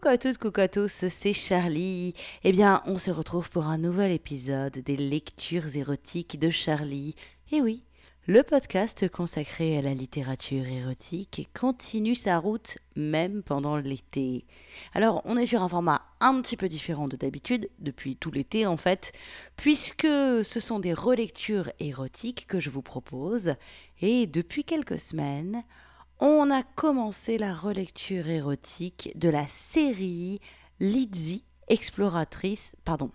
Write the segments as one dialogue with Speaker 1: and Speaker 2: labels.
Speaker 1: Coucou à toutes, coucou à tous, c'est Charlie. Eh bien, on se retrouve pour un nouvel épisode des lectures érotiques de Charlie. Et oui, le podcast consacré à la littérature érotique continue sa route même pendant l'été. Alors, on est sur un format un petit peu différent de d'habitude, depuis tout l'été en fait, puisque ce sont des relectures érotiques que je vous propose, et depuis quelques semaines, on a commencé la relecture érotique de la série Lizzie, exploratrice, pardon,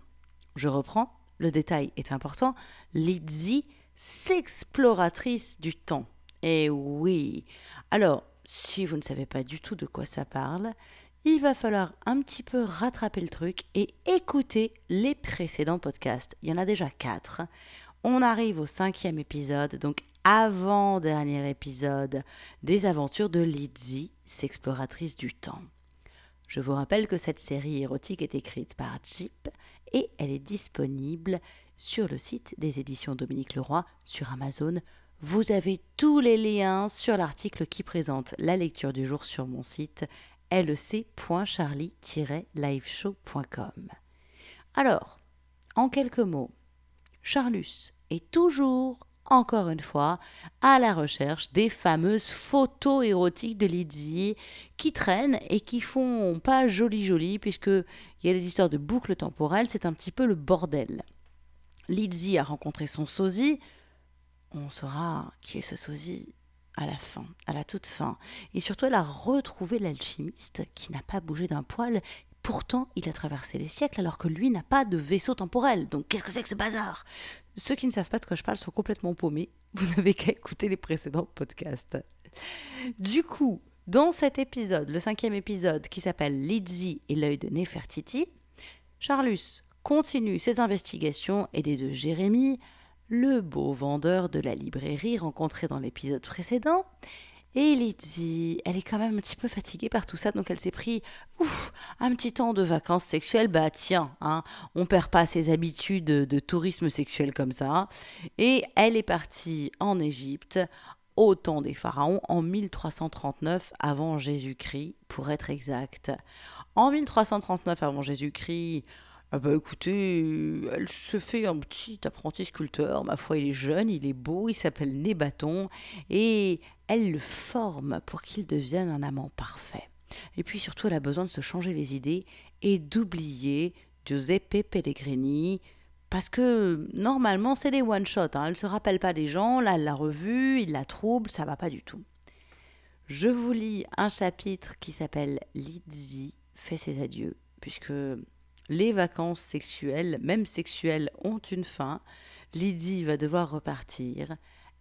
Speaker 1: je reprends, le détail est important, Lizzie, s'exploratrice du temps. Et oui. Alors, si vous ne savez pas du tout de quoi ça parle, il va falloir un petit peu rattraper le truc et écouter les précédents podcasts. Il y en a déjà quatre. On arrive au cinquième épisode, donc avant-dernier épisode des aventures de Lizzie, s'exploratrice du temps. Je vous rappelle que cette série érotique est écrite par Jeep et elle est disponible sur le site des éditions Dominique Leroy sur Amazon. Vous avez tous les liens sur l'article qui présente la lecture du jour sur mon site lec.charlie-liveshow.com. Alors, en quelques mots, Charlus est toujours encore une fois, à la recherche des fameuses photos érotiques de Lydie qui traînent et qui font pas joli joli, puisque il y a des histoires de boucles temporelles, c'est un petit peu le bordel. Lydie a rencontré son sosie, on saura qui est ce sosie à la fin, à la toute fin. Et surtout, elle a retrouvé l'alchimiste qui n'a pas bougé d'un poil. Pourtant, il a traversé les siècles alors que lui n'a pas de vaisseau temporel. Donc, qu'est-ce que c'est que ce bazar? Ceux qui ne savent pas de quoi je parle sont complètement paumés. Vous n'avez qu'à écouter les précédents podcasts. Du coup, dans cet épisode, le cinquième épisode qui s'appelle Lizzie et l'œil de Nefertiti, Charlus continue ses investigations aidé de Jérémie, le beau vendeur de la librairie rencontré dans l'épisode précédent, et Lizzie, elle est quand même un petit peu fatiguée par tout ça, donc elle s'est pris ouf, un petit temps de vacances sexuelles. Bah tiens, hein, on perd pas ses habitudes de, tourisme sexuel comme ça. Et elle est partie en Égypte au temps des pharaons en 1339 avant Jésus-Christ, pour être exact. En 1339 avant Jésus-Christ, ah bah écoutez, elle se fait un petit apprenti sculpteur, ma foi il est jeune, il est beau, il s'appelle Nébaton, et elle le forme pour qu'il devienne un amant parfait. Et puis surtout elle a besoin de se changer les idées et d'oublier Giuseppe Pellegrini, parce que normalement c'est des one-shots, hein. elle ne se rappelle pas des gens, là elle l'a revu, il la trouble, ça va pas du tout. Je vous lis un chapitre qui s'appelle Lizzie fait ses adieux, puisque les vacances sexuelles, même sexuelles, ont une fin. Lydie va devoir repartir.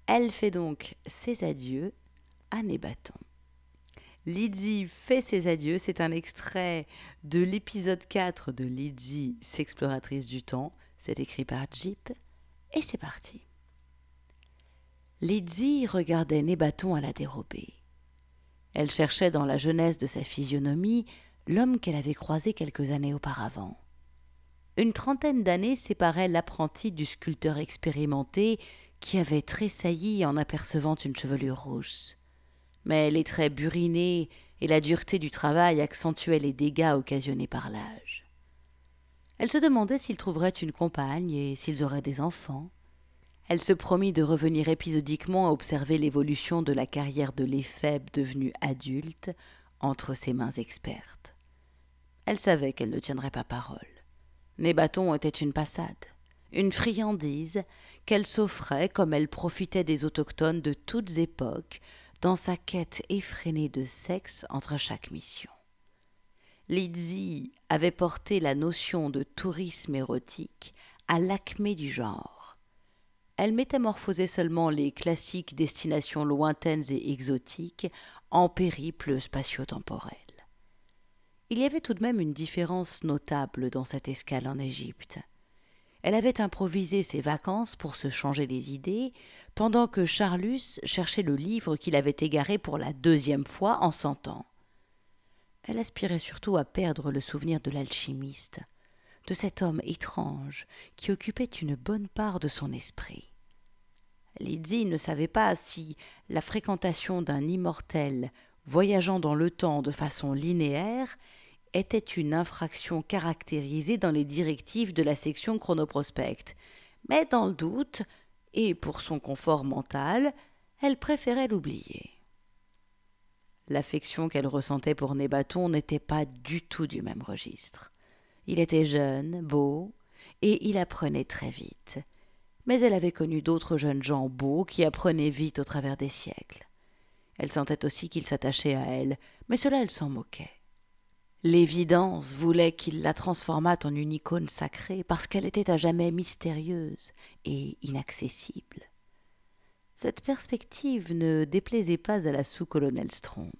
Speaker 1: Elle fait donc ses adieux à Nébaton. Lydie fait ses adieux, c'est un extrait de l'épisode 4 de Lydie, s'exploratrice du temps. C'est écrit par Jeep, et c'est parti. Lydie regardait Nébaton à la dérobée. Elle cherchait dans la jeunesse de sa physionomie l'homme qu'elle avait croisé quelques années auparavant. Une trentaine d'années séparaient l'apprenti du sculpteur expérimenté qui avait tressailli en apercevant une chevelure rousse. Mais les traits burinés et la dureté du travail accentuaient les dégâts occasionnés par l'âge. Elle se demandait s'il trouverait une compagne et s'ils auraient des enfants. Elle se promit de revenir épisodiquement à observer l'évolution de la carrière de l'éphèbe devenu adulte entre ses mains expertes. Elle savait qu'elle ne tiendrait pas parole. Nébaton était une passade, une friandise qu'elle s'offrait comme elle profitait des autochtones de toutes époques dans sa quête effrénée de sexe entre chaque mission. Lizzie avait porté la notion de tourisme érotique à l'acmé du genre. Elle métamorphosait seulement les classiques destinations lointaines et exotiques en périples spatio-temporels. Il y avait tout de même une différence notable dans cette escale en Égypte. Elle avait improvisé ses vacances pour se changer les idées, pendant que Charlus cherchait le livre qu'il avait égaré pour la deuxième fois en cent ans. Elle aspirait surtout à perdre le souvenir de l'alchimiste, de cet homme étrange qui occupait une bonne part de son esprit. Lydie ne savait pas si la fréquentation d'un immortel voyageant dans le temps de façon linéaire était une infraction caractérisée dans les directives de la section chronoprospect. Mais dans le doute, et pour son confort mental, elle préférait l'oublier. L'affection qu'elle ressentait pour Nébaton n'était pas du tout du même registre. Il était jeune, beau, et il apprenait très vite. Mais elle avait connu d'autres jeunes gens beaux qui apprenaient vite au travers des siècles. Elle sentait aussi qu'il s'attachait à elle, mais cela elle s'en moquait. L'évidence voulait qu'il la transformât en une icône sacrée parce qu'elle était à jamais mystérieuse et inaccessible. Cette perspective ne déplaisait pas à la sous-colonelle Strombe.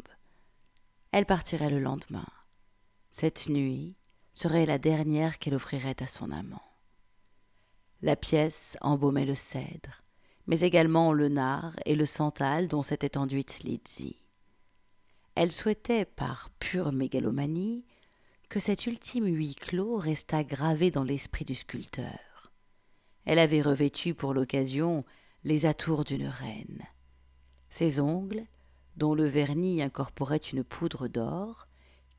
Speaker 1: Elle partirait le lendemain. Cette nuit serait la dernière qu'elle offrirait à son amant. La pièce embaumait le cèdre, mais également le nard et le santal dont s'était enduite Lizzie. Elle souhaitait, par pure mégalomanie, que cet ultime huis clos restât gravé dans l'esprit du sculpteur. Elle avait revêtu pour l'occasion les atours d'une reine. Ses ongles, dont le vernis incorporait une poudre d'or,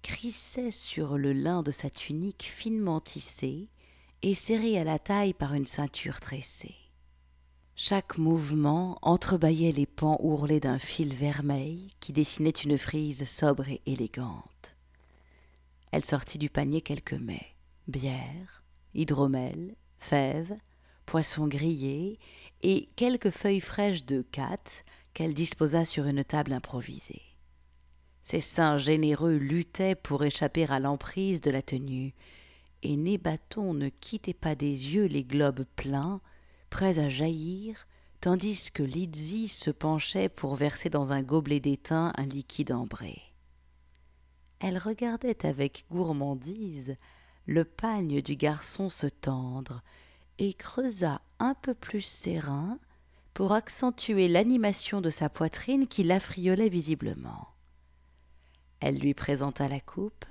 Speaker 1: crissaient sur le lin de sa tunique finement tissée et serrée à la taille par une ceinture tressée. Chaque mouvement entrebâillait les pans ourlés d'un fil vermeil qui dessinait une frise sobre et élégante. Elle sortit du panier quelques mets bière, hydromel, fèves, poissons grillés et quelques feuilles fraîches de cat qu'elle disposa sur une table improvisée. Ses seins généreux luttaient pour échapper à l'emprise de la tenue, et Nébaton ne quittait pas des yeux les globes pleins prêts à jaillir, tandis que Lizzie se penchait pour verser dans un gobelet d'étain un liquide ambré. Elle regardait avec gourmandise le pagne du garçon se tendre et creusa un peu plus ses reins pour accentuer l'animation de sa poitrine qui l'affriolait visiblement. Elle lui présenta la coupe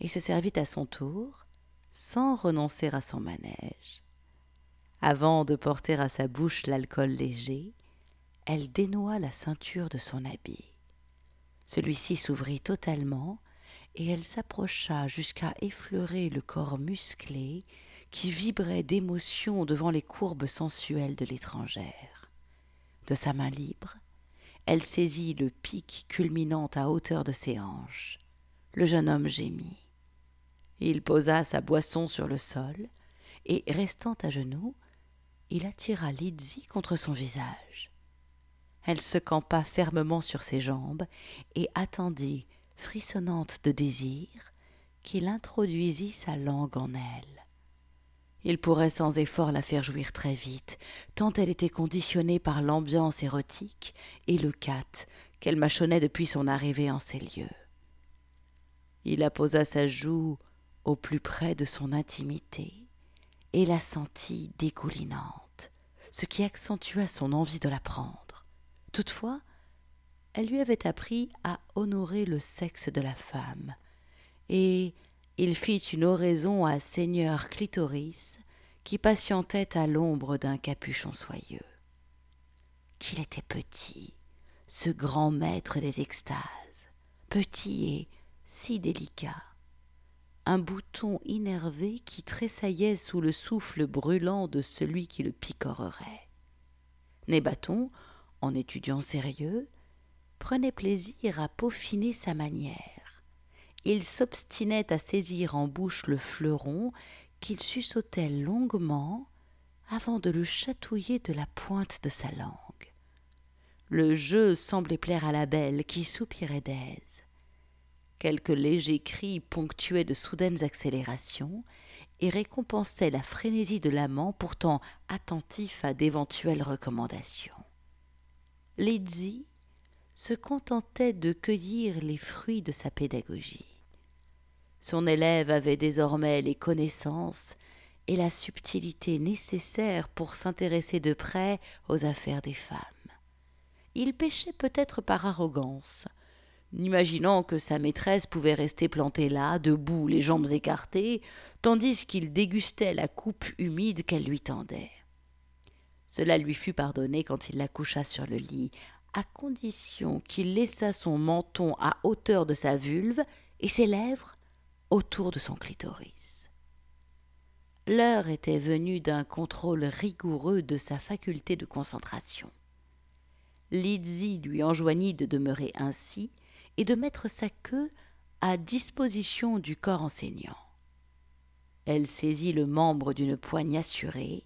Speaker 1: et se servit à son tour, sans renoncer à son manège. Avant de porter à sa bouche l'alcool léger, elle dénoua la ceinture de son habit. Celui-ci s'ouvrit totalement, et elle s'approcha jusqu'à effleurer le corps musclé qui vibrait d'émotion devant les courbes sensuelles de l'étrangère. De sa main libre, elle saisit le pic culminant à hauteur de ses hanches. Le jeune homme gémit. Il posa sa boisson sur le sol, et restant à genoux, il attira Lizzie contre son visage. Elle se campa fermement sur ses jambes et attendit, frissonnante de désir, qu'il introduisît sa langue en elle. Il pourrait sans effort la faire jouir très vite, tant elle était conditionnée par l'ambiance érotique et le cat qu'elle mâchonnait depuis son arrivée en ces lieux. Il apposa sa joue au plus près de son intimité et la sentit dégoulinante, ce qui accentua son envie de la prendre. Toutefois, elle lui avait appris à honorer le sexe de la femme, et il fit une oraison à Seigneur Clitoris, qui patientait à l'ombre d'un capuchon soyeux. Qu'il était petit, ce grand maître des extases, petit et si délicat un bouton innervé qui tressaillait sous le souffle brûlant de celui qui le picorerait. Nébaton, en étudiant sérieux, prenait plaisir à peaufiner sa manière. Il s'obstinait à saisir en bouche le fleuron qu'il suçotait longuement avant de le chatouiller de la pointe de sa langue. Le jeu semblait plaire à la belle qui soupirait d'aise. Quelques légers cris ponctuaient de soudaines accélérations et récompensaient la frénésie de l'amant pourtant attentif à d'éventuelles recommandations. Lizzie se contentait de cueillir les fruits de sa pédagogie. Son élève avait désormais les connaissances et la subtilité nécessaires pour s'intéresser de près aux affaires des femmes. Il péchait peut-être par arrogance, n'imaginant que sa maîtresse pouvait rester plantée là, debout, les jambes écartées, tandis qu'il dégustait la coupe humide qu'elle lui tendait. Cela lui fut pardonné quand il la coucha sur le lit, à condition qu'il laissât son menton à hauteur de sa vulve et ses lèvres autour de son clitoris. L'heure était venue d'un contrôle rigoureux de sa faculté de concentration. Lizzie lui enjoignit de demeurer ainsi et de mettre sa queue à disposition du corps enseignant. Elle saisit le membre d'une poigne assurée,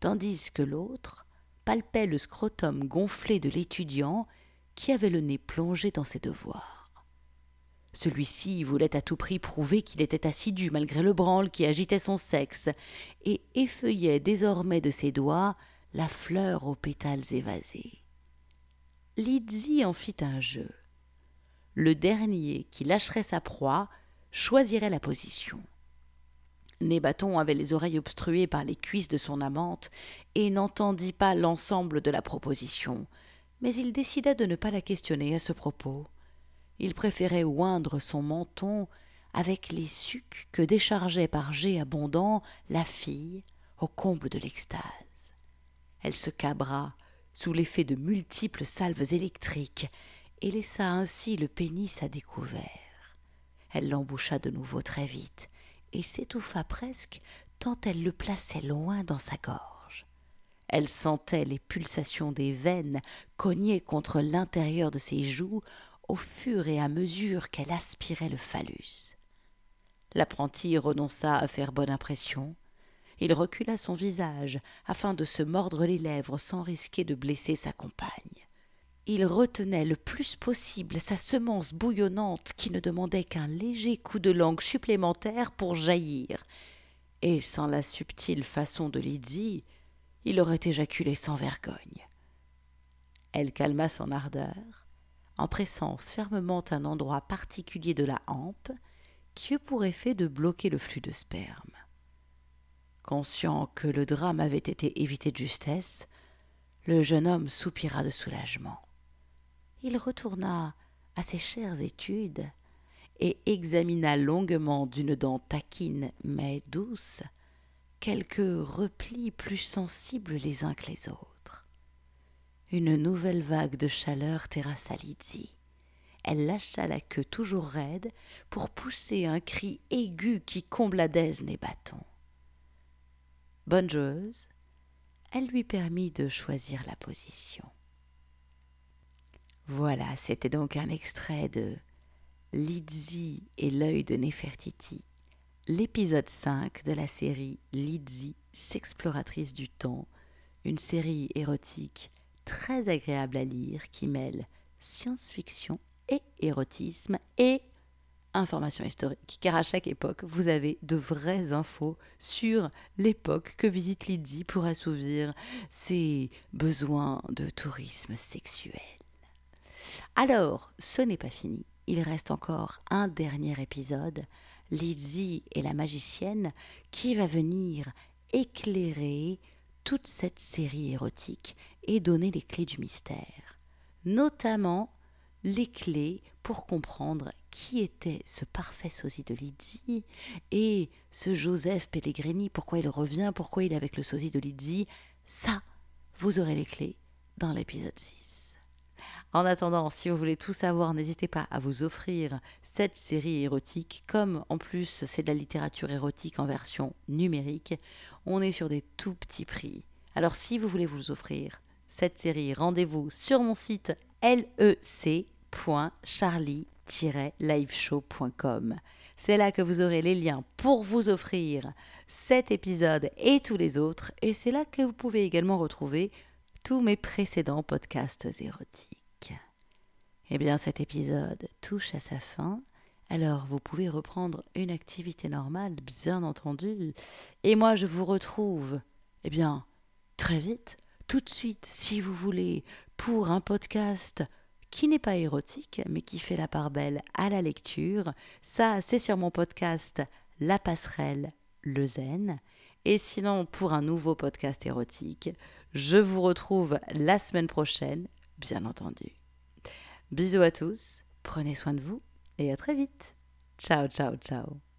Speaker 1: tandis que l'autre palpait le scrotum gonflé de l'étudiant qui avait le nez plongé dans ses devoirs. Celui-ci voulait à tout prix prouver qu'il était assidu malgré le branle qui agitait son sexe, et effeuillait désormais de ses doigts la fleur aux pétales évasés. Lizzie en fit un jeu. Le dernier qui lâcherait sa proie choisirait la position. Nébaton avait les oreilles obstruées par les cuisses de son amante et n'entendit pas l'ensemble de la proposition, mais il décida de ne pas la questionner à ce propos. Il préférait oindre son menton avec les sucs que déchargeait par jets abondants la fille au comble de l'extase. Elle se cabra sous l'effet de multiples salves électriques et laissa ainsi le pénis à découvert. Elle l'emboucha de nouveau très vite et s'étouffa presque tant elle le plaçait loin dans sa gorge. Elle sentait les pulsations des veines cogner contre l'intérieur de ses joues au fur et à mesure qu'elle aspirait le phallus. L'apprenti renonça à faire bonne impression. Il recula son visage afin de se mordre les lèvres sans risquer de blesser sa compagne. Il retenait le plus possible sa semence bouillonnante qui ne demandait qu'un léger coup de langue supplémentaire pour jaillir, et sans la subtile façon de Lydie, il aurait éjaculé sans vergogne. Elle calma son ardeur, en pressant fermement un endroit particulier de la hampe qui eut pour effet de bloquer le flux de sperme. Conscient que le drame avait été évité de justesse, le jeune homme soupira de soulagement. Il retourna à ses chères études et examina longuement d'une dent taquine mais douce quelques replis plus sensibles les uns que les autres. Une nouvelle vague de chaleur terrassa Lizzie. Elle lâcha la queue toujours raide pour pousser un cri aigu qui combla d'aise les bâtons. Bonne joueuse, elle lui permit de choisir la position. Voilà, c'était donc un extrait de Lizzie et l'œil de Nefertiti, l'épisode 5 de la série Lizzie, s'exploratrice du temps, une série érotique très agréable à lire qui mêle science-fiction et érotisme et information historique, car à chaque époque, vous avez de vraies infos sur l'époque que visite Lydie pour assouvir ses besoins de tourisme sexuel. Alors, ce n'est pas fini, il reste encore un dernier épisode, Lydie et la magicienne, qui va venir éclairer toute cette série érotique et donner les clés du mystère, notamment les clés pour comprendre qui était ce parfait sosie de Lydie et ce Joseph Pellegrini, pourquoi il revient, pourquoi il est avec le sosie de Lydie. Ça, vous aurez les clés dans l'épisode 6. En attendant, si vous voulez tout savoir, n'hésitez pas à vous offrir cette série érotique. Comme en plus c'est de la littérature érotique en version numérique, on est sur des tout petits prix. Alors si vous voulez vous offrir cette série, rendez-vous sur mon site lec.charlie-liveshow.com. C'est là que vous aurez les liens pour vous offrir cet épisode et tous les autres, et c'est là que vous pouvez également retrouver tous mes précédents podcasts érotiques. Eh bien, cet épisode touche à sa fin. Alors, vous pouvez reprendre une activité normale, bien entendu. Et moi, je vous retrouve, eh bien, très vite tout de suite, si vous voulez, pour un podcast qui n'est pas érotique, mais qui fait la part belle à la lecture. Ça, c'est sur mon podcast La Passerelle, le Zen. Et sinon, pour un nouveau podcast érotique, je vous retrouve la semaine prochaine, bien entendu. Bisous à tous, prenez soin de vous et à très vite. Ciao, ciao, ciao.